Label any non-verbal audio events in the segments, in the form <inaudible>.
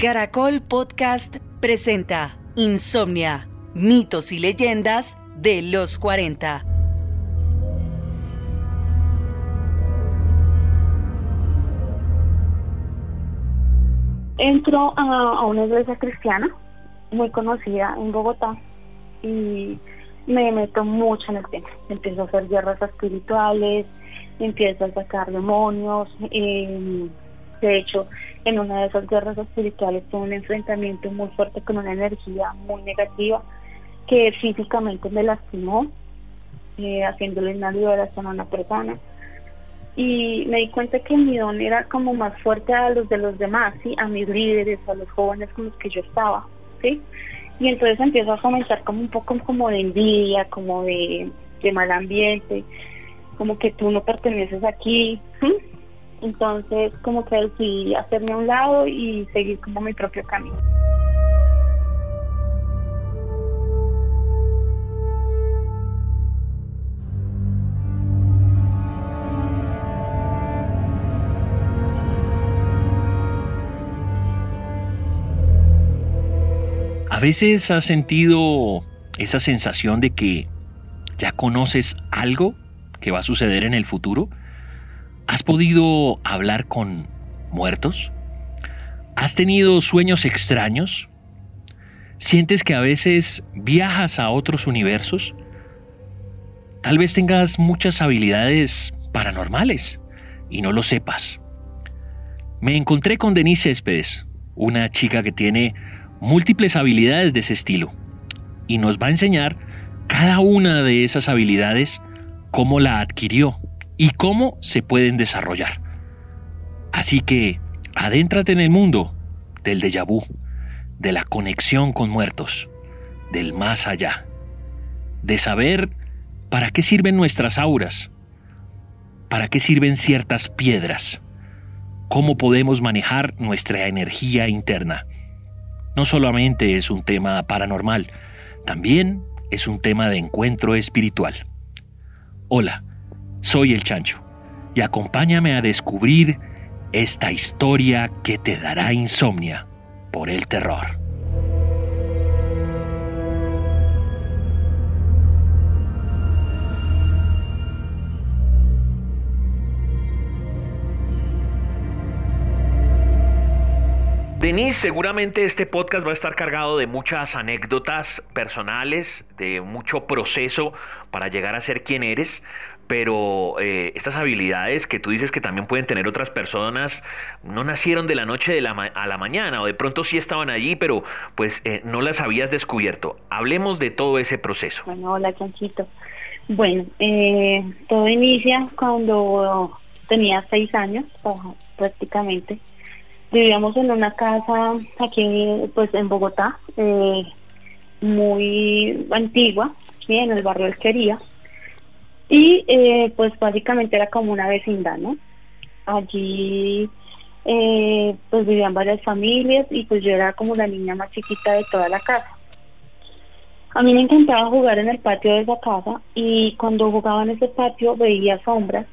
Caracol Podcast presenta Insomnia, mitos y leyendas de los 40. Entro a, una iglesia cristiana muy conocida en Bogotá y me meto mucho en el tema. Empiezo a hacer guerras espirituales, empiezo a sacar demonios. Eh, de hecho, en una de esas guerras espirituales tuve un enfrentamiento muy fuerte con una energía muy negativa que físicamente me lastimó, eh, haciéndole una liberación a una persona. Y me di cuenta que mi don era como más fuerte a los de los demás, ¿sí? a mis líderes, a los jóvenes con los que yo estaba. ¿sí? Y entonces empiezo a fomentar como un poco como de envidia, como de, mal ambiente, como que tú no perteneces aquí. Entonces, como que decidí hacerme a un lado y seguir como mi propio camino. A veces has sentido esa sensación de que ya conoces algo que va a suceder en el futuro ¿Has podido hablar con muertos? ¿Has tenido sueños extraños? ¿Sientes que a veces viajas a otros universos? Tal vez tengas muchas habilidades paranormales y no lo sepas. Me encontré con Denise Céspedes, una chica que tiene múltiples habilidades de ese estilo, y nos va a enseñar cada una de esas habilidades, cómo la adquirió y cómo se pueden desarrollar. Así que adéntrate en el mundo del déjà vu, de la conexión con muertos, del más allá, de saber para qué sirven nuestras auras, para qué sirven ciertas piedras, cómo podemos manejar nuestra energía interna. No solamente es un tema paranormal, también es un tema de encuentro espiritual. Hola, soy el Chancho y acompáñame a descubrir esta historia que te dará insomnia por el terror. Denise, seguramente este podcast va a estar cargado de muchas anécdotas personales, de mucho proceso para llegar a ser quien eres, pero eh, estas habilidades que tú dices que también pueden tener otras personas no nacieron de la noche a la mañana o de pronto sí estaban allí, pero pues eh, no las habías descubierto. Hablemos de todo ese proceso. Bueno, hola Chanchito. Bueno, eh, todo inicia cuando tenía seis años prácticamente. Vivíamos en una casa aquí pues en Bogotá, muy antigua, en el barrio Alquería y eh, pues básicamente era como una vecindad, ¿no? Allí eh, pues vivían varias familias y pues yo era como la niña más chiquita de toda la casa. A mí me encantaba jugar en el patio de esa casa y cuando jugaba en ese patio veía sombras,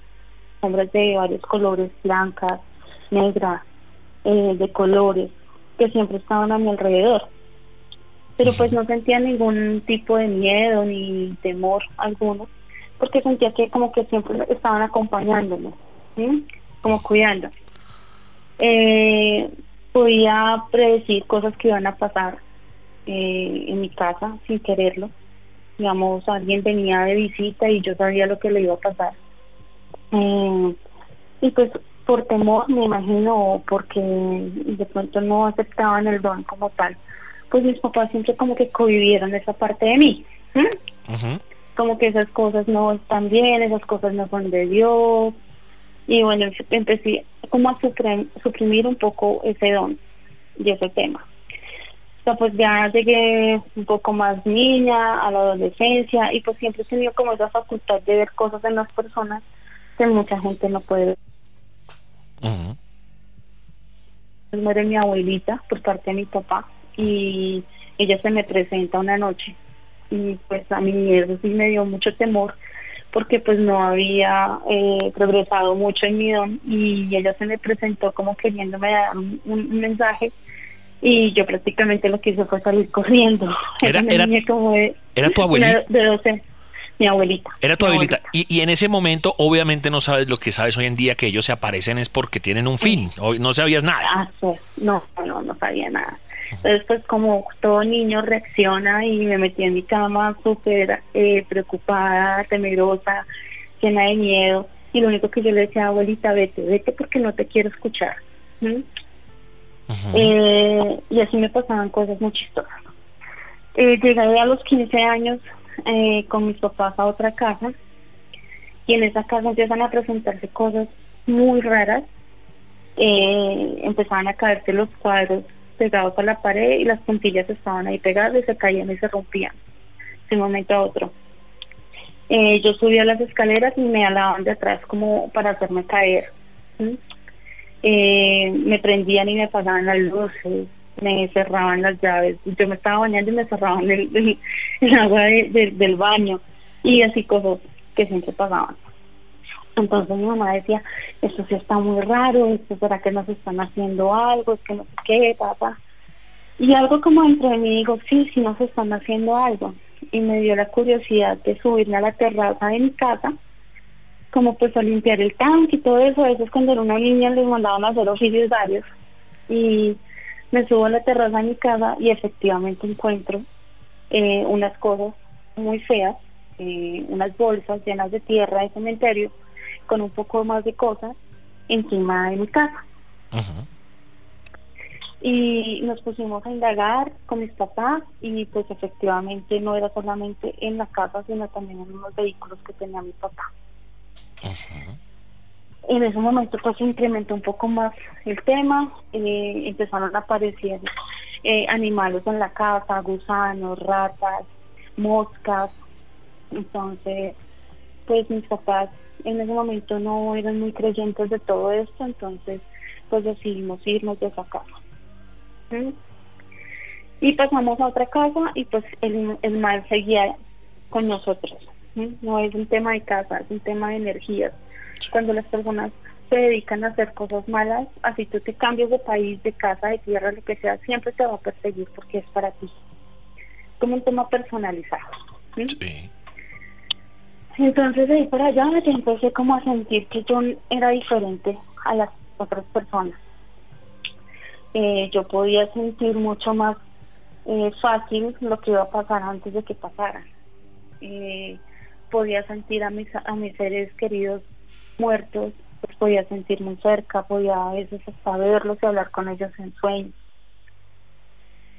sombras de varios colores, blancas, negras, eh, de colores, que siempre estaban a mi alrededor. Pero pues no sentía ningún tipo de miedo ni temor alguno porque sentía que como que siempre estaban acompañándome, como cuidando. Eh, podía predecir cosas que iban a pasar eh, en mi casa sin quererlo. Digamos, alguien venía de visita y yo sabía lo que le iba a pasar. Eh, y pues por temor, me imagino, porque de pronto no aceptaban el don como tal, pues mis papás siempre como que convivieron esa parte de mí como que esas cosas no están bien, esas cosas no son de Dios. Y bueno, empecé como a suprimir un poco ese don y ese tema. O sea, pues ya llegué un poco más niña, a la adolescencia, y pues siempre he tenido como esa facultad de ver cosas en las personas que mucha gente no puede ver. Muere mi abuelita por parte de mi papá y ella se me presenta una noche y pues a mí eso sí me dio mucho temor porque pues no había eh, progresado mucho en mi don y ella se me presentó como queriéndome dar un, mensaje y yo prácticamente lo que hice fue salir corriendo. <laughs> Era, era, como era tu abuelita. De 12, mi abuelita. Era tu abuelita. Y, y, en ese momento, obviamente, no sabes lo que sabes hoy en día, que ellos se aparecen es porque tienen un fin. Hoy no sabías nada. Ah, sí. No, no, no sabía nada. Entonces, pues como todo niño reacciona y me metí en mi cama súper eh, preocupada, temerosa, llena de miedo. Y lo único que yo le decía, abuelita, vete, vete porque no te quiero escuchar. eh, y así me pasaban cosas muy chistosas. Eh, llegué a los 15 años eh, con mis papás a otra casa y en esa casa empiezan a presentarse cosas muy raras. Eh, empezaban a caerse los cuadros pegados a la pared y las puntillas estaban ahí pegadas y se caían y se rompían de un momento a otro. Eh, yo subía las escaleras y me alaban de atrás como para hacerme caer. Eh, me prendían y me apagaban las luces, me cerraban las llaves. Yo me estaba bañando y me cerraban el, agua del baño y así cosas que siempre pasaban. Entonces mi mamá decía, esto sí está muy raro, esto será que nos están haciendo algo, es que no sé qué, papá. Y algo como entre mí digo, sí, sí nos están haciendo algo. Y me dio la curiosidad de subirme a la terraza de mi casa, como pues a limpiar el tanque y todo eso. Eso es cuando era una niña les mandaban a hacer oficios varios. Y me subo a la terraza de mi casa y efectivamente encuentro eh, unas cosas muy feas, eh, unas bolsas llenas de tierra de cementerio con un poco más de cosas encima de mi casa. Y nos pusimos a indagar con mis papás y pues efectivamente no era solamente en la casa, sino también en unos vehículos que tenía mi papá. En ese momento pues se incrementó un poco más el tema, eh, empezaron a aparecer eh, animales en la casa, gusanos, ratas, moscas. Entonces, pues mis papás en ese momento no eran muy creyentes de todo esto, entonces pues decidimos irnos de esa casa. Y pasamos a otra casa y pues el, el mal seguía con nosotros. No es un tema de casa, es un tema de energías. Cuando las personas se dedican a hacer cosas malas, así tú te cambias de país, de casa, de tierra, lo que sea, siempre te va a perseguir porque es para ti. Como un tema personalizado. Sí. Entonces de ahí para allá ya empecé como a sentir que yo era diferente a las otras personas. Eh, yo podía sentir mucho más eh, fácil lo que iba a pasar antes de que pasara. Eh, podía sentir a mis, a mis seres queridos muertos, pues podía sentir muy cerca, podía a veces hasta verlos y hablar con ellos en sueños.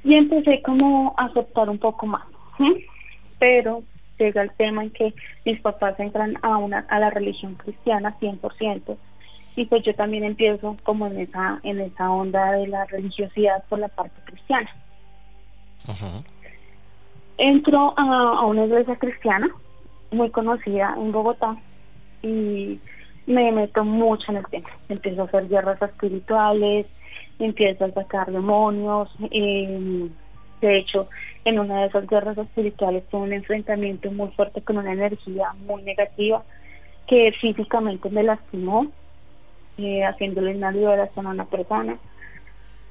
Y empecé como a aceptar un poco más. Pero llega el tema en que mis papás entran a una a la religión cristiana 100% y pues yo también empiezo como en esa en esa onda de la religiosidad por la parte cristiana. Entro a, a una iglesia cristiana muy conocida en Bogotá y me meto mucho en el tema. Empiezo a hacer guerras espirituales, empiezo a sacar demonios, eh, de hecho, en una de esas guerras espirituales tuve un enfrentamiento muy fuerte con una energía muy negativa que físicamente me lastimó, eh, haciéndole una liberación a una persona.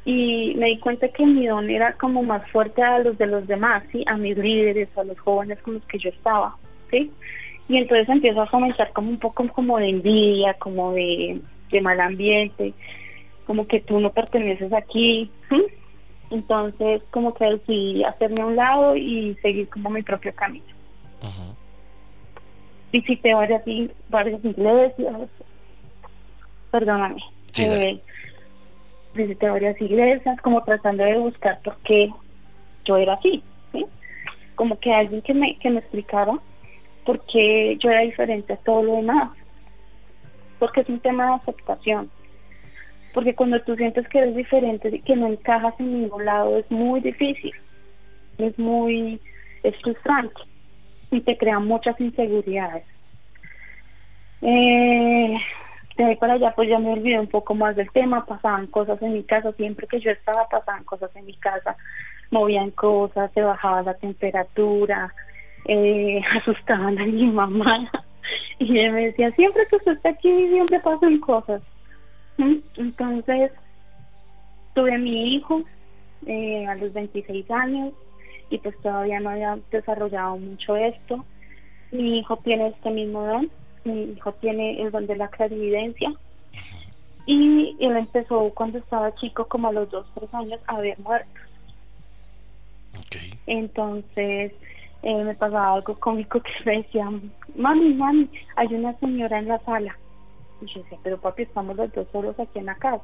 Y me di cuenta que mi don era como más fuerte a los de los demás, ¿sí? a mis líderes, a los jóvenes con los que yo estaba. ¿sí? Y entonces empiezo a comenzar como un poco como de envidia, como de, de mal ambiente, como que tú no perteneces aquí. ¿sí? Entonces, como que decidí hacerme a un lado y seguir como mi propio camino. Visité varias, varias iglesias, perdóname, eh, visité varias iglesias, como tratando de buscar por qué yo era así, ¿sí? Como que alguien que me, que me explicara por qué yo era diferente a todo lo demás. Porque es un tema de aceptación porque cuando tú sientes que eres diferente, que no encajas en ningún lado, es muy difícil, es muy, es frustrante y te crea muchas inseguridades. Eh, de ahí para allá pues ya me olvidé un poco más del tema, pasaban cosas en mi casa, siempre que yo estaba pasaban cosas en mi casa, movían cosas, se bajaba la temperatura, eh, <laughs> asustaban a mi mamá <laughs> y me decía, siempre que usted está aquí siempre pasan cosas entonces, tuve a mi hijo eh, a los 26 años y pues todavía no había desarrollado mucho esto. Mi hijo tiene este mismo don, mi hijo tiene el don de la clarividencia y él empezó cuando estaba chico, como a los 2, 3 años, a ver muertos. Entonces eh, me pasaba algo cómico que me decía, mami, mami, hay una señora en la sala. Y yo decía, pero papi, estamos los dos solos aquí en la casa.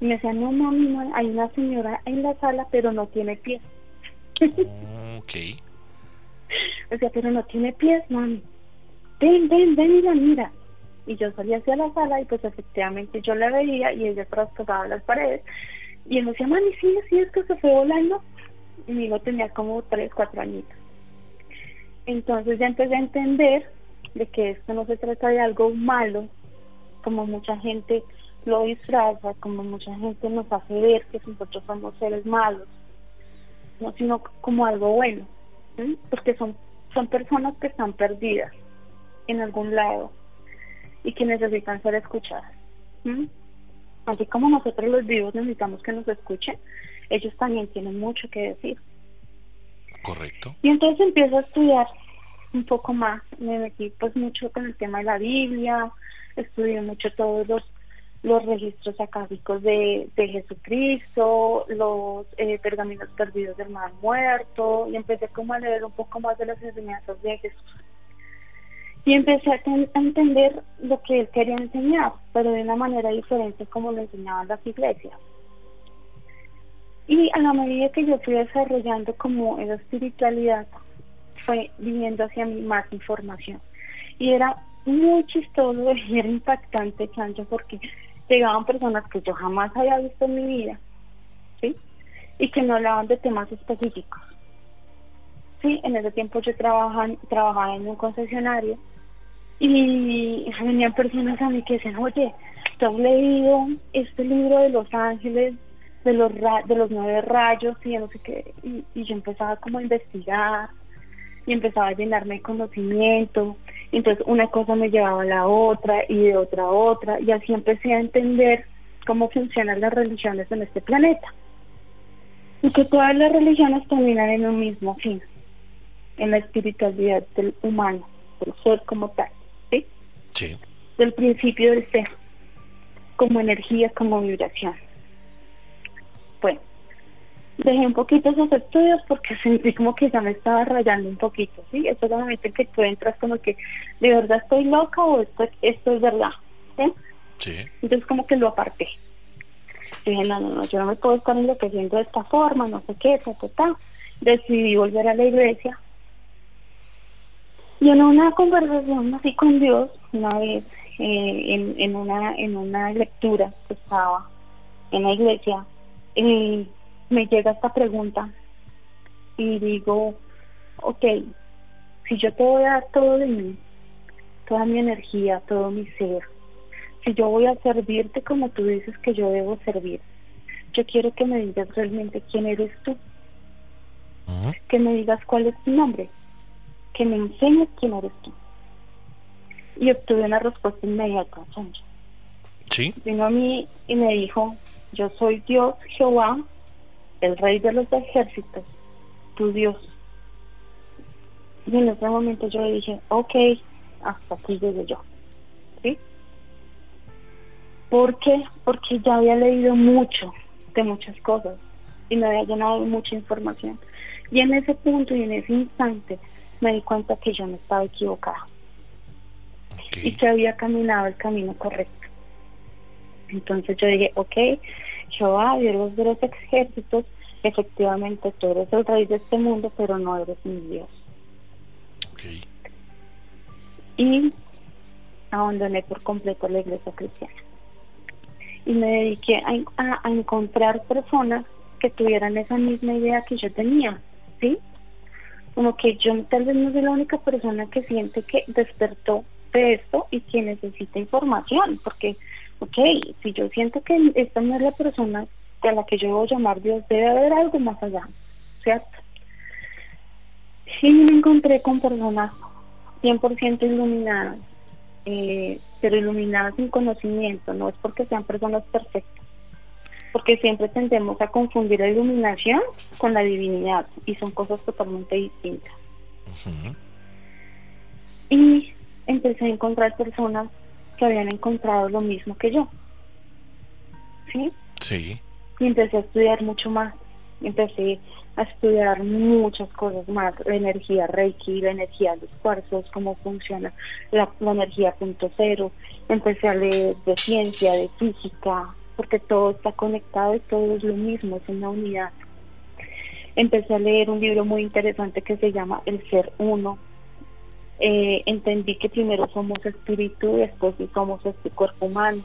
Y me decía, no, mami, hay una señora en la sala, pero no tiene pies. ok. <laughs> O sea, pero no tiene pies, mami. Ven, ven, ven y la mira. Y yo salía hacia la sala y pues efectivamente yo la veía y ella traspasaba las paredes. Y él me decía, mami, sí, sí, es que se fue volando. Y mi hijo tenía como tres, cuatro añitos. Entonces ya empecé a entender de que esto no se trata de algo malo, como mucha gente lo disfraza, como mucha gente nos hace ver que nosotros somos seres malos, no sino como algo bueno, porque son, son personas que están perdidas en algún lado y que necesitan ser escuchadas. Así como nosotros los vivos necesitamos que nos escuchen, ellos también tienen mucho que decir. Correcto. Y entonces empiezo a estudiar un poco más, me metí pues mucho con el tema de la Biblia, estudié mucho todos los los registros acádicos de, de Jesucristo, los eh, pergaminos perdidos del mar muerto, y empecé como a leer un poco más de las enseñanzas de Jesús. Y empecé a, a entender lo que él quería enseñar, pero de una manera diferente como lo enseñaban las iglesias. Y a la medida que yo fui desarrollando como esa espiritualidad, fue viniendo hacia mí más información. Y era muy chistoso y era impactante, Chancho, porque llegaban personas que yo jamás había visto en mi vida, ¿sí? Y que no hablaban de temas específicos. Sí, en ese tiempo yo trabajaba, trabajaba en un concesionario y venían personas a mí que decían, oye, ¿tú has leído este libro de Los Ángeles de los de los nueve rayos y no sé qué y, yo empezaba como a investigar y empezaba a llenarme de conocimiento entonces una cosa me llevaba a la otra y de otra a otra y así empecé a entender cómo funcionan las religiones en este planeta y que todas las religiones terminan en un mismo fin en la espiritualidad del humano del ser como tal ¿sí? Sí. del principio del ser como energía como vibración bueno, dejé un poquito esos estudios porque <laughs> sentí como que ya me estaba rayando un poquito, ¿sí? Eso es el momento en que tú entras como que, ¿de verdad estoy loca o esto, esto es verdad? ¿sí? Sí. Entonces como que lo aparté. Dije, no, no, no, yo no me puedo estar enloqueciendo de esta forma, no sé qué, ta, ta, ta. Decidí volver a la iglesia. Y en una conversación así con Dios, una vez, eh, en, en, una, en una lectura que estaba en la iglesia, eh, me llega esta pregunta y digo, ok, si yo te voy a dar todo de mí, toda mi energía, todo mi ser, si yo voy a servirte como tú dices que yo debo servir, yo quiero que me digas realmente quién eres tú, que me digas cuál es tu nombre, que me enseñes quién eres tú. Y obtuve una respuesta inmediata, Sí. Vino a mí y me dijo, yo soy Dios Jehová, el rey de los ejércitos, tu Dios. Y en ese momento yo le dije, ok, hasta aquí llegué yo. ¿Sí? ¿Por qué? Porque ya había leído mucho de muchas cosas y me había llenado de mucha información. Y en ese punto y en ese instante me di cuenta que yo no estaba equivocada y que había caminado el camino correcto. Entonces yo dije, ok, Jehová, Dios de los ejércitos, efectivamente tú eres el rey de este mundo, pero no eres mi Dios. Okay. Y abandoné por completo la iglesia cristiana. Y me dediqué a, a, encontrar personas que tuvieran esa misma idea que yo tenía, ¿sí? Como que yo tal vez no soy la única persona que siente que despertó de esto y que necesita información, porque ok, si yo siento que esta no es la persona a la que yo a llamar Dios, debe haber algo más allá, ¿cierto? Sí me encontré con personas 100% iluminadas, eh, pero iluminadas sin conocimiento, no es porque sean personas perfectas, porque siempre tendemos a confundir la iluminación con la divinidad y son cosas totalmente distintas. Y empecé a encontrar personas que habían encontrado lo mismo que yo. ¿Sí? Sí. Y empecé a estudiar mucho más. Empecé a estudiar muchas cosas más, la energía Reiki, la energía de los cuarzos, cómo funciona la, la energía punto cero. Empecé a leer de ciencia, de física, porque todo está conectado y todo es lo mismo, es una unidad. Empecé a leer un libro muy interesante que se llama El Ser Uno. Eh, entendí que primero somos espíritu, después somos este cuerpo humano.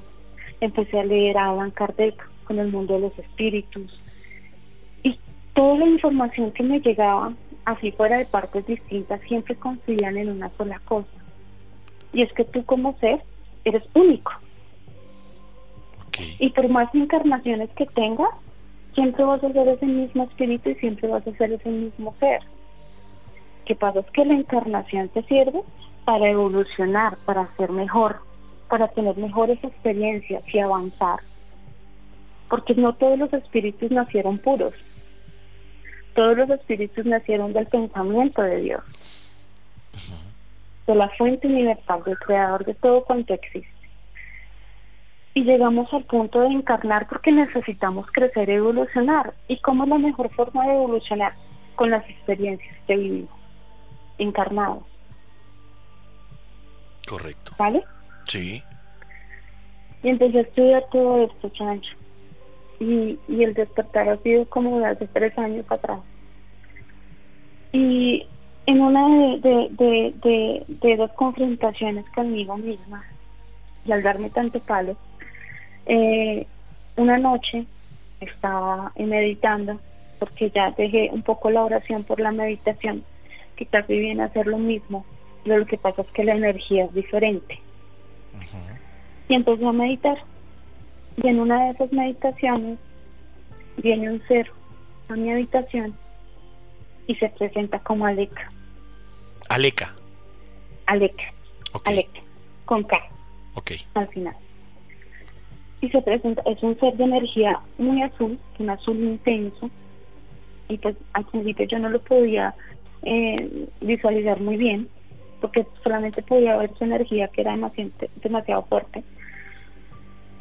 Empecé a leer a Alan Kardec con el mundo de los espíritus. Y toda la información que me llegaba, así fuera de partes distintas, siempre coincidían en una sola cosa. Y es que tú como ser eres único y por más encarnaciones que tengas, siempre vas a ser ese mismo espíritu y siempre vas a ser ese mismo ser. ¿Qué pasa? Es que la encarnación te sirve para evolucionar, para ser mejor, para tener mejores experiencias y avanzar. Porque no todos los espíritus nacieron puros. Todos los espíritus nacieron del pensamiento de Dios, de la fuente universal, del creador de todo cuanto existe y llegamos al punto de encarnar porque necesitamos crecer y evolucionar. ¿Y cómo es la mejor forma de evolucionar? Con las experiencias que vivimos, encarnados. Correcto. ¿Vale? Sí. Y empecé a estudiar todo esto, chancho. Y, y el despertar ha sido como de hace tres años atrás. Y en una de, de, de, de, de dos confrontaciones conmigo misma, y al darme tanto palo, eh, una noche estaba meditando, porque ya dejé un poco la oración por la meditación, que casi viene a hacer lo mismo, pero lo que pasa es que la energía es diferente. Y empecé a meditar. Y en una de esas meditaciones viene un ser a mi habitación y se presenta como Aleca. Aleca. Aleca. Aleca. Con K. Ok. Al final y se presenta, es un ser de energía muy azul, un azul intenso, y pues al principio yo no lo podía eh, visualizar muy bien, porque solamente podía ver su energía que era demasiado, demasiado fuerte.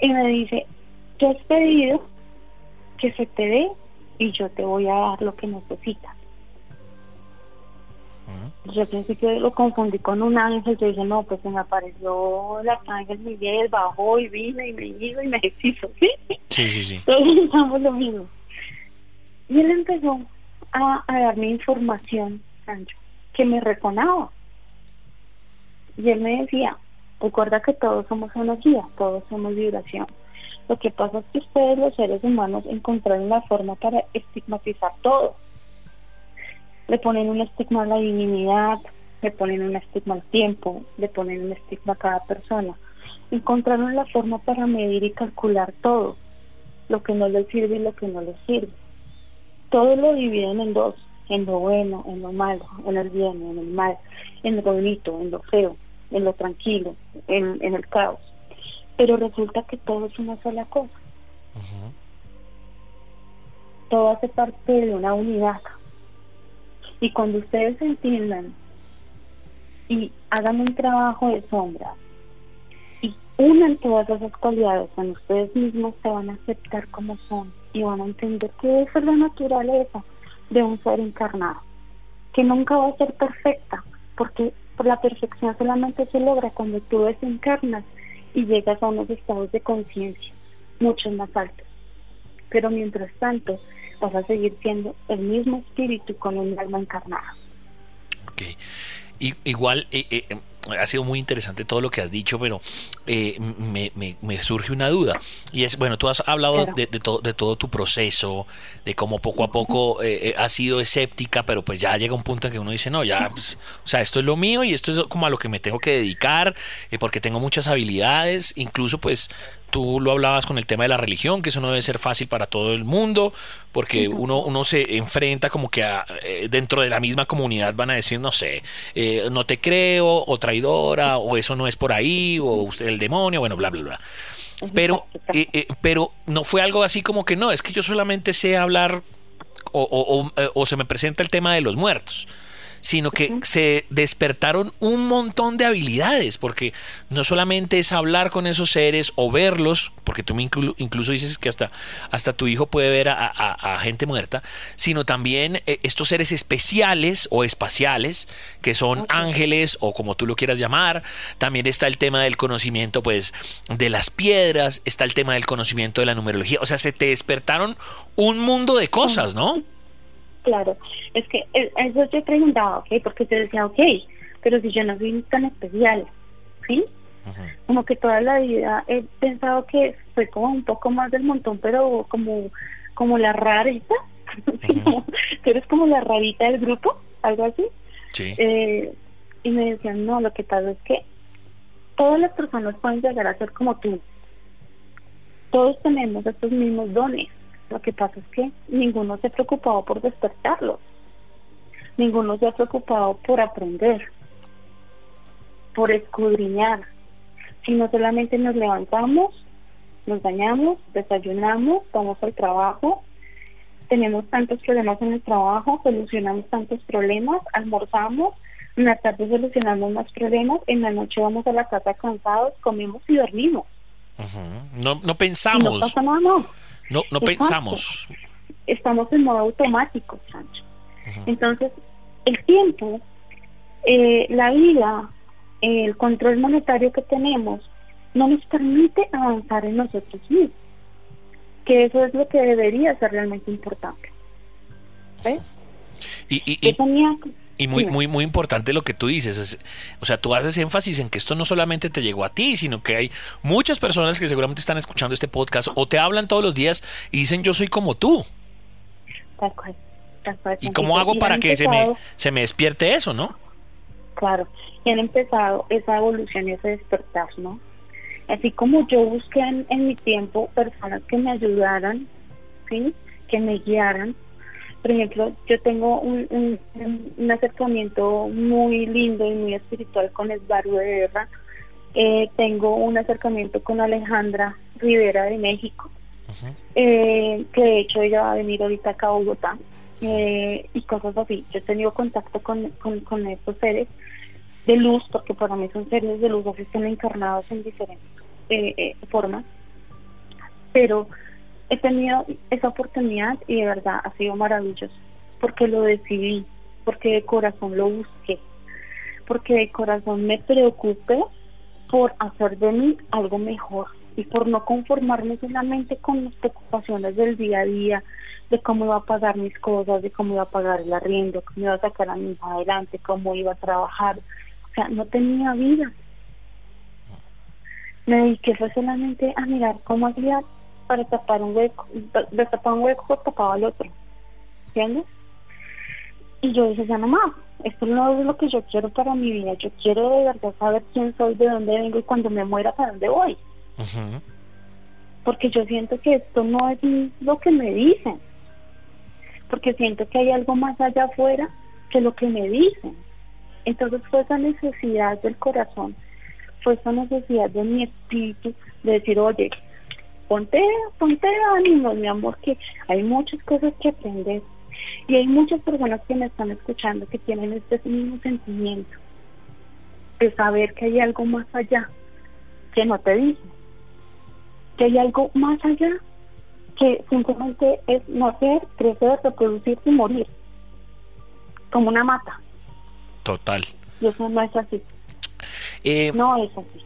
Y me dice, yo has pedido que se te dé y yo te voy a dar lo que necesitas. Yo al principio lo confundí con un ángel, yo dije, no, pues se me apareció el ángel Miguel, bajó y vino y me hizo y me hizo, <laughs> ¿sí? Sí, sí, sí. Lo mismo. Y él empezó a, a darme información, Sancho, que me reconaba. Y él me decía, recuerda que todos somos energía, todos somos vibración. Lo que pasa es que ustedes los seres humanos encontraron la forma para estigmatizar todo le ponen un estigma a la divinidad, le ponen un estigma al tiempo, le ponen un estigma a cada persona. Encontraron la forma para medir y calcular todo, lo que no les sirve y lo que no les sirve. Todo lo dividen en dos, en lo bueno, en lo malo, en el bien, en el mal, en lo bonito, en lo feo, en lo tranquilo, en, en el caos. Pero resulta que todo es una sola cosa. Todo hace parte de una unidad y cuando ustedes entiendan y hagan un trabajo de sombra y unan todas esas cualidades en ustedes mismos, se van a aceptar como son y van a entender que esa es la naturaleza de un ser encarnado, que nunca va a ser perfecta, porque por la perfección solamente se logra cuando tú desencarnas y llegas a unos estados de conciencia mucho más altos. Pero mientras tanto, vas a seguir siendo el mismo espíritu con un alma encarnada. Ok. Igual, eh, eh, ha sido muy interesante todo lo que has dicho, pero eh, me, me, surge una duda. Y es, bueno, tú has hablado de, de, de, todo tu proceso, de cómo poco a poco eh, has sido escéptica, pero pues ya llega un punto en que uno dice, no, ya, pues, o sea, esto es lo mío y esto es como a lo que me tengo que dedicar, porque tengo muchas habilidades, incluso pues tú lo hablabas con el tema de la religión, que eso no debe ser fácil para todo el mundo, porque uno, uno se enfrenta como que eh, dentro de la misma comunidad van a decir, no sé, eh, no te creo, o traidora, o eso no es por ahí, o usted el demonio, bueno, bla, bla, bla. Pero, eh, eh, pero no fue algo así como que no, es que yo solamente sé hablar o, o, o se me presenta el tema de los muertos sino que se despertaron un montón de habilidades, porque no solamente es hablar con esos seres o verlos, porque tú incluso dices que hasta, hasta tu hijo puede ver a, gente muerta, sino también eh, estos seres especiales o espaciales, que son ángeles o como tú lo quieras llamar, también está el tema del conocimiento pues de las piedras, está el tema del conocimiento de la numerología, o sea, se te despertaron un mundo de cosas, ¿no? Claro, es que eh, eso yo preguntaba, ¿ok? Porque yo decía, ok, pero si yo no soy tan especial, ¿sí? Como que toda la vida he pensado que soy como un poco más del montón, pero como, como la rarita, <laughs> tú eres como la rarita del grupo, algo así. Sí. Eh, y me decían, no, lo que pasa es que todas las personas pueden llegar a ser como tú. Todos tenemos estos mismos dones lo que pasa es que ninguno se ha preocupado por despertarlos. Ninguno se ha preocupado por aprender, por escudriñar, sino solamente nos levantamos, nos bañamos, desayunamos, vamos al trabajo, tenemos tantos problemas en el trabajo, solucionamos tantos problemas, almorzamos, en la tarde solucionamos más problemas, en la noche vamos a la casa cansados, comemos y dormimos. No, no pensamos. no pasa nada, no. No, no pensamos. Estamos en modo automático, Sancho. Entonces, el tiempo, eh, la vida, el control monetario que tenemos, no nos permite avanzar en nosotros mismos. Que eso es lo que debería ser realmente importante. ¿Ves? Y, y, y muy, muy, muy importante lo que tú dices. o sea, tú haces énfasis en que esto no solamente te llegó a ti, sino que hay muchas personas que seguramente están escuchando este podcast o te hablan todos los días y dicen yo soy como tú. ¿Y cómo hago para que se, me, se me despierte eso, no? Claro, y han empezado esa evolución y ese despertar, ¿no? Así como yo busqué en, en mi tiempo personas que me ayudaran, ¿sí? Que me guiaran, por ejemplo, yo tengo un, un, acercamiento muy lindo y muy espiritual con Esbaru de Guerra. Eh, tengo un acercamiento con Alejandra Rivera de México, eh, que de hecho ella va a venir ahorita acá a Bogotá, eh, y cosas así. Yo he tenido contacto con, con, estos seres de luz, porque para mí son seres de luz, así están encarnados en diferentes formas, pero he tenido esa oportunidad y de verdad ha sido maravilloso, porque lo decidí, porque de corazón lo busqué, porque de corazón me preocupé por hacer de mí algo mejor y por no conformarme solamente con las preocupaciones del día a día, de cómo iba a pagar mis cosas, de cómo iba a pagar el arriendo, cómo iba a sacar a mi hija adelante, cómo iba a trabajar. O sea, no tenía vida. Me dediqué fue solamente a mirar cómo hacía para tapar un hueco, de tapar un hueco tapaba el otro, ¿entiendes? Y yo dije, ya no más, esto no es lo que yo quiero para mi vida, yo quiero de verdad saber quién soy, de dónde vengo y cuando me muera para dónde voy. Porque yo siento que esto no es lo que me dicen, porque siento que hay algo más allá afuera que lo que me dicen. Entonces fue esa necesidad del corazón, fue esa necesidad de mi espíritu de decir, oye, ponte, ponte ánimo, mi amor, que hay muchas cosas que aprender. Y hay muchas personas que me están escuchando que tienen este mismo sentimiento de saber que hay algo más allá que no te dicen, que hay algo más allá que simplemente es nacer, crecer, reproducirse y morir, como una mata. Total. Y eso no es así. Eh, no es así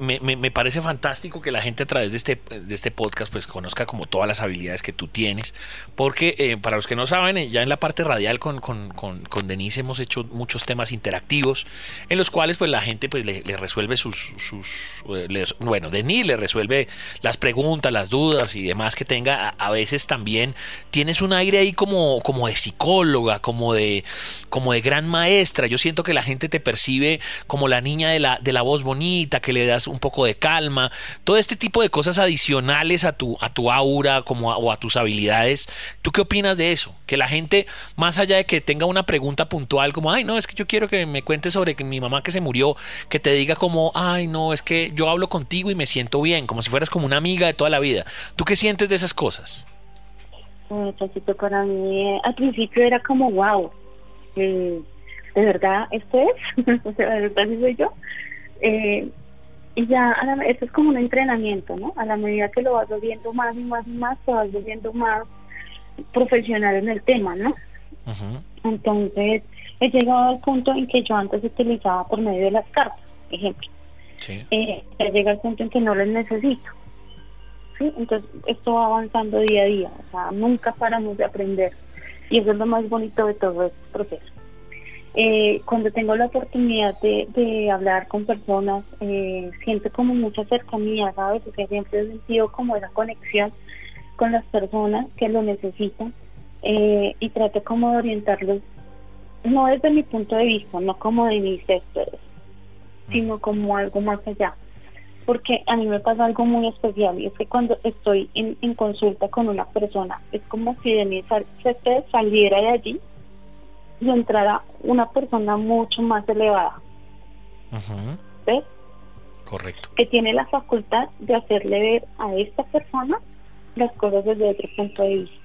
me, me, parece fantástico que la gente a través de este, de este podcast pues conozca como todas las habilidades que tú tienes, porque eh, para los que no saben, eh, ya en la parte radial con, con, con, con, Denise hemos hecho muchos temas interactivos en los cuales pues la gente pues le, resuelve sus, sus eh, bueno, Denise le resuelve las preguntas, las dudas y demás que tenga, a, veces también tienes un aire ahí como, como de psicóloga, como de, como de gran maestra, yo siento que la gente te percibe como la niña de la, de la voz bonita, que le das un poco de calma, todo este tipo de cosas adicionales a tu, a tu aura como o a tus habilidades. ¿Tú qué opinas de eso? Que la gente, más allá de que tenga una pregunta puntual como, ay, no, es que yo quiero que me cuentes sobre que mi mamá que se murió, que te diga como, ay, no, es que yo hablo contigo y me siento bien, como si fueras como una amiga de toda la vida. ¿Tú qué sientes de esas cosas? Eh, para mí al principio era como, wow, eh, ¿de verdad esto es? <laughs> ¿de verdad soy yo? Eh, y ya, esto es como un entrenamiento, ¿no? A la medida que lo vas viendo más y más y más, te vas viendo más profesional en el tema, ¿no? Entonces, he llegado al punto en que yo antes utilizaba por medio de las cartas, ejemplo. Sí. Eh, ya llega al punto en que no las necesito. ¿sí? Entonces, esto va avanzando día a día, o sea, nunca paramos de aprender. Y eso es lo más bonito de todo este proceso. Eh, cuando tengo la oportunidad de, hablar con personas, eh, siento como mucha cercanía, ¿sabes? Porque siempre he sentido como esa conexión con las personas que lo necesitan eh, y trato como de orientarlos, no desde mi punto de vista, no como de mis sectores, sino como algo más allá. Porque a mí me pasa algo muy especial y es que cuando estoy en, en consulta con una persona, es como si de mi césped saliera de allí y entrará una persona mucho más elevada. ¿Ves? Correcto. Que tiene la facultad de hacerle ver a esta persona las cosas desde otro punto de vista.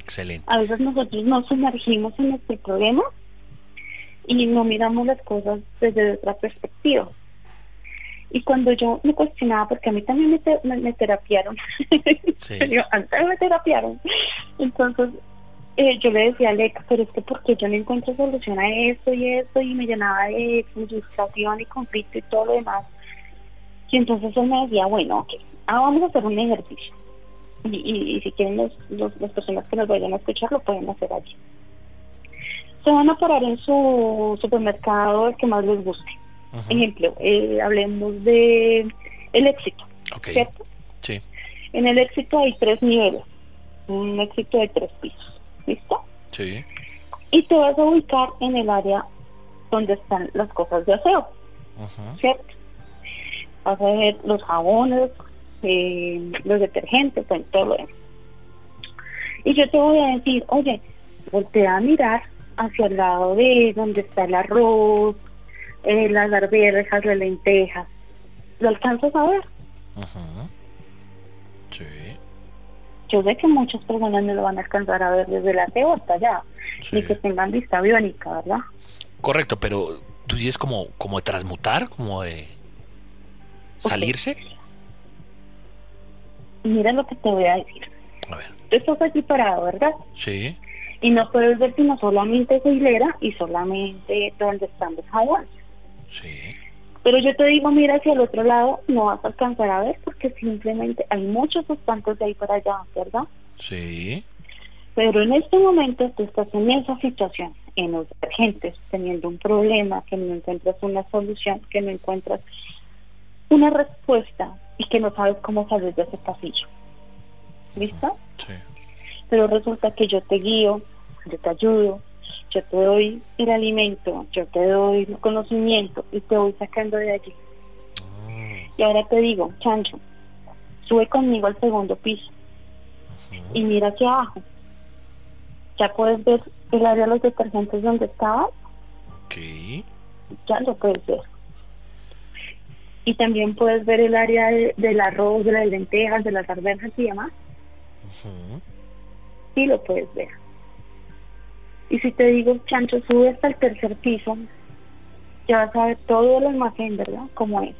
Excelente. A veces nosotros nos sumergimos en nuestro problema y no miramos las cosas desde otra perspectiva. Y cuando yo me cuestionaba, porque a mí también me, me, terapiaron, <laughs> sí. antes me terapiaron, entonces eh, yo le decía a Alex, pero es que porque yo no encuentro solución a esto y esto, y me llenaba de frustración y conflicto y todo lo demás. Y entonces él me decía, bueno, ok, ahora vamos a hacer un ejercicio. Y, y, si quieren los, los, las personas que nos vayan a escuchar lo pueden hacer allí. Se van a parar en su supermercado el que más les guste. Ejemplo, eh, hablemos de el éxito, ¿cierto? Sí. En el éxito hay tres niveles, un éxito de tres pisos. ¿Listo? Sí. Y te vas a ubicar en el área donde están las cosas de aseo. ¿Cierto? Vas a ver los jabones, eh, los detergentes, todo lo demás. Y yo te voy a decir, oye, voltea a mirar hacia el lado de donde está el arroz, eh, las arvejas, las lentejas. ¿Lo alcanzas a ver? Ajá. Sí yo sé que muchas personas no lo van a alcanzar a ver desde la aseo hasta allá, ni que tengan vista biónica, ¿verdad? Correcto, pero tú dices como, como de transmutar, como de salirse. Mira lo que te voy a decir. A ver. Tú estás aquí parado, ¿verdad? Sí. Y no puedes ver sino solamente esa hilera y solamente donde están los jabones. Sí. Pero yo te digo, mira hacia el otro lado, no vas a alcanzar a ver porque simplemente hay muchos espantos de ahí para allá, ¿verdad? Sí. Pero en este momento tú estás en esa situación, en los urgentes, teniendo un problema, que no encuentras una solución, que no encuentras una respuesta y que no sabes cómo salir de ese pasillo. ¿Listo? Sí. Pero resulta que yo te guío, yo te ayudo, yo te doy el alimento, yo te doy el conocimiento y te voy sacando de allí. Ah. Y ahora te digo, Chancho, sube conmigo al segundo piso y mira hacia abajo. Ya puedes ver el área de los detergentes donde estabas. Ok. Ya lo puedes ver. Y también puedes ver el área del arroz, de las lentejas, de las arvejas y demás. Sí lo puedes ver. Y si te digo, Chancho, sube hasta el tercer piso, ya vas a ver todo el almacén, ¿verdad? Como es.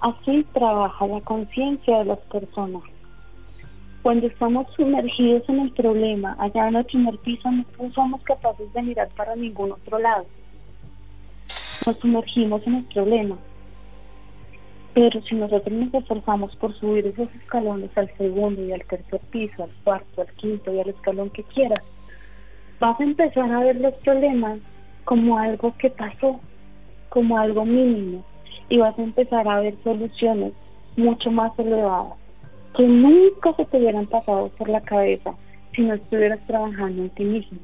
Así trabaja la conciencia de las personas. Cuando estamos sumergidos en el problema, allá en el primer piso, no somos capaces de mirar para ningún otro lado. Nos sumergimos en el problema. Pero si nosotros nos esforzamos por subir esos escalones al segundo y al tercer piso, al cuarto, al quinto y al escalón que quieras, vas a empezar a ver los problemas como algo que pasó, como algo mínimo, y vas a empezar a ver soluciones mucho más elevadas, que nunca se te hubieran pasado por la cabeza si no estuvieras trabajando en ti mismo.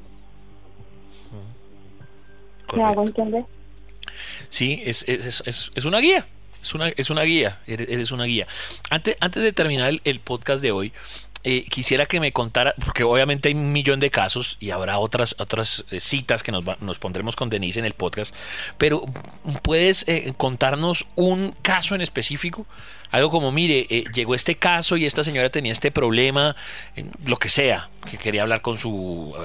¿Te hago entender? Sí, es, es, es, es una guía. Es una, es una guía, eres, una guía. Antes, antes de terminar el podcast de hoy, eh, quisiera que me contara, porque obviamente hay un millón de casos y habrá otras, otras eh, citas que nos, nos pondremos con Denise en el podcast, pero ¿puedes eh, contarnos un caso en específico? Algo como, mire, llegó este caso y esta señora tenía este problema, lo que sea, que quería hablar con su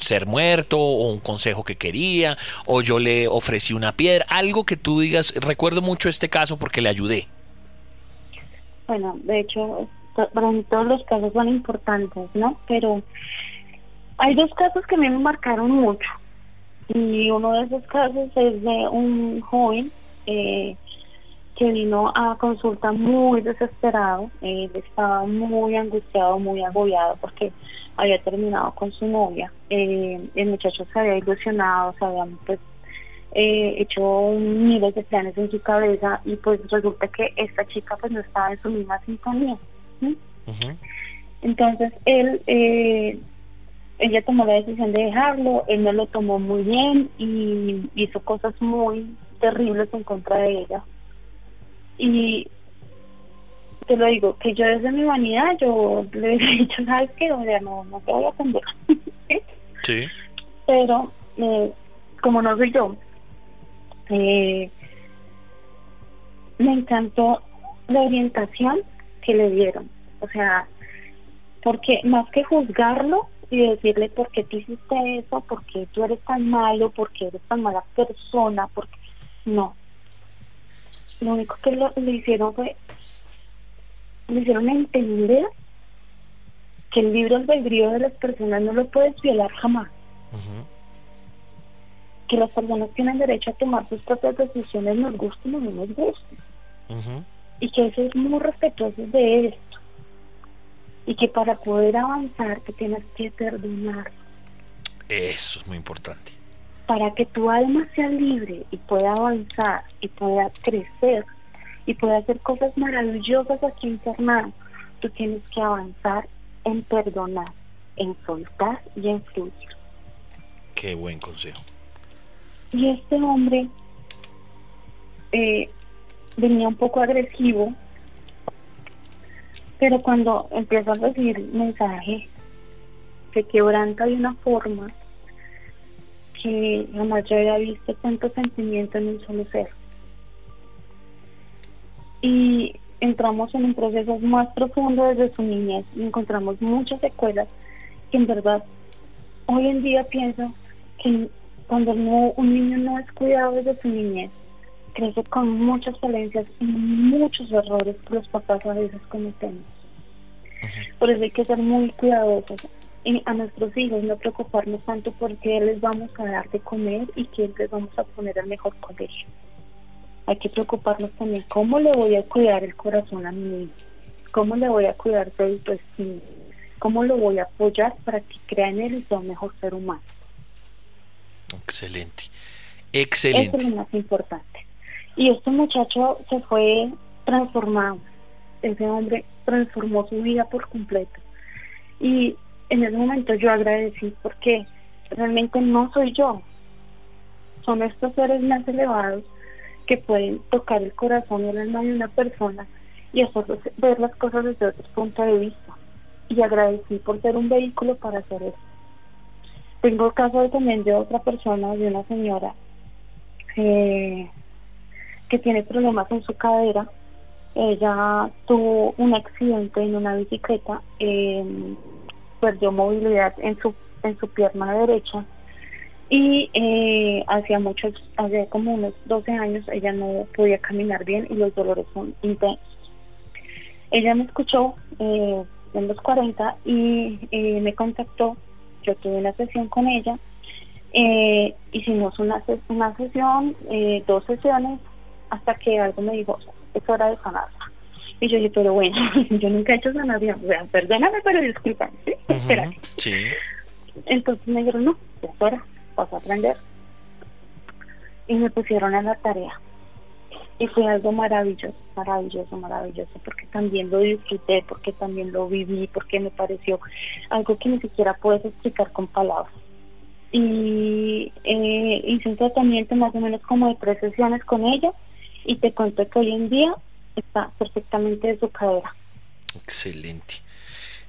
ser muerto o un consejo que quería, o yo le ofrecí una piedra, algo que tú digas, recuerdo mucho este caso porque le ayudé. Bueno, de hecho, para mí todos los casos son importantes, ¿no? Pero hay dos casos que a mí me marcaron mucho. Y uno de esos casos es de un joven eh, que vino a consulta muy desesperado. Él estaba muy angustiado, muy agobiado porque había terminado con su novia. Eh, el muchacho se había ilusionado, se había pues, eh, hecho miles de planes en su cabeza y pues resulta que esta chica pues no estaba en su misma sintonía. Entonces él, eh, ella tomó la decisión de dejarlo, él no lo tomó muy bien y hizo cosas muy terribles en contra de ella. Y te lo digo, que yo desde mi vanidad, yo le he <laughs> dicho, ¿sabes qué? O sea, no, no te voy a atender. <laughs> sí. Pero, eh, como no soy yo, eh, me encantó la orientación que le dieron. O sea, porque más que juzgarlo y decirle por qué te hiciste eso, por qué tú eres tan malo, por qué eres tan mala persona, porque no. Lo único que le hicieron fue, le hicieron entender que el libro albedrío de las personas no lo puedes violar jamás. Que las personas tienen derecho a tomar sus propias decisiones, nos gusten o no nos gusten y que eso es muy respetuoso de esto y que para poder avanzar te tienes que perdonar. Eso es muy importante. Para que tu alma sea libre y pueda avanzar y pueda crecer y pueda hacer cosas maravillosas aquí internado, tú tienes que avanzar en perdonar, en soltar y en fluir. Qué buen consejo. Y este hombre eh, venía un poco agresivo, pero cuando empieza a recibir mensaje se quebranta de una forma que jamás yo había visto tanto sentimiento en un solo ser. Y entramos en un proceso más profundo desde su niñez y encontramos muchas secuelas que en verdad hoy en día pienso que cuando un niño no es cuidado desde su niñez, crece con muchas falencias y muchos errores que los papás a veces cometemos. Por eso hay que ser muy cuidadosos y a nuestros hijos no preocuparnos tanto por qué les vamos a dar de comer y quién les vamos a poner al mejor colegio. Hay que preocuparnos también cómo le voy a cuidar el corazón a mi niño, cómo le voy a cuidar su autoestima, cómo lo voy a apoyar para que crea en él y sea un mejor ser humano. Excelente, excelente. Eso es lo más importante. Y este muchacho se fue transformado. Ese hombre transformó su vida por completo. Y en ese momento yo agradecí porque realmente no soy yo. Son estos seres más elevados que pueden tocar el corazón y el alma de una persona y hacer ver las cosas desde otro punto de vista. Y agradecí por ser un vehículo para hacer eso. Tengo el caso también de otra persona, de una señora que que tiene problemas en su cadera. Ella tuvo un accidente en una bicicleta, em, perdió movilidad en su en su pierna derecha y eh, hacía muchos, hace como unos 12 años ella no podía caminar bien y los dolores son intensos. Ella me escuchó eh, en los 40 y eh, me contactó, yo tuve una sesión con ella, hicimos una, una sesión, dos sesiones hasta que algo me dijo, es hora de sanar. Y yo dije, pero bueno, <laughs> yo nunca he hecho sanación, o sea, perdóname, pero. <laughs> Sí. Entonces me dijeron, no, es hora, vas a aprender. Y me pusieron a la tarea. Y fue algo maravilloso, maravilloso, maravilloso, porque también lo disfruté, porque también lo viví, porque me pareció algo que ni siquiera puedes explicar con palabras. y eh, hice un tratamiento más o menos como de tres sesiones con ella y te cuento que hoy en día está perfectamente cadera. Excelente.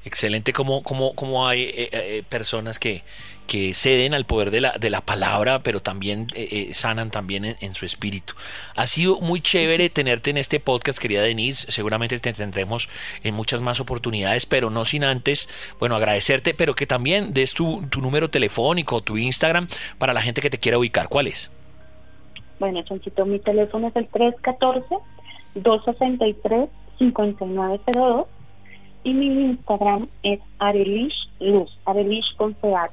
Excelente como, como, como hay eh, eh, personas que, que ceden al poder de la, de la palabra, pero también eh, sanan también en, su espíritu. Ha sido muy chévere tenerte en este podcast, querida Denise. Seguramente te tendremos en muchas más oportunidades, pero no sin antes, bueno, agradecerte, pero que también des tu, tu número telefónico, tu Instagram, para la gente que te quiera ubicar. ¿Cuál es? Bueno, Chanchito, mi teléfono es el 314-263-5902 y mi Instagram es Arelish Luz, Arelish con CH.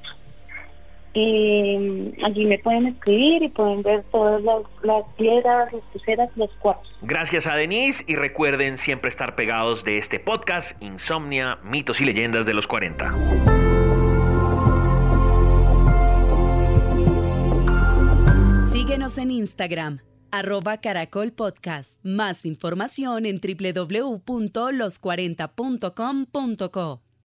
Eh, allí me pueden escribir y pueden ver todas las, las piedras, las pulseras, los cuartos. Gracias a Denise y recuerden siempre estar pegados de este podcast Insomnia, mitos y leyendas de los 40. En Instagram arroba Caracol Podcast. Más información en www.los40.com.co.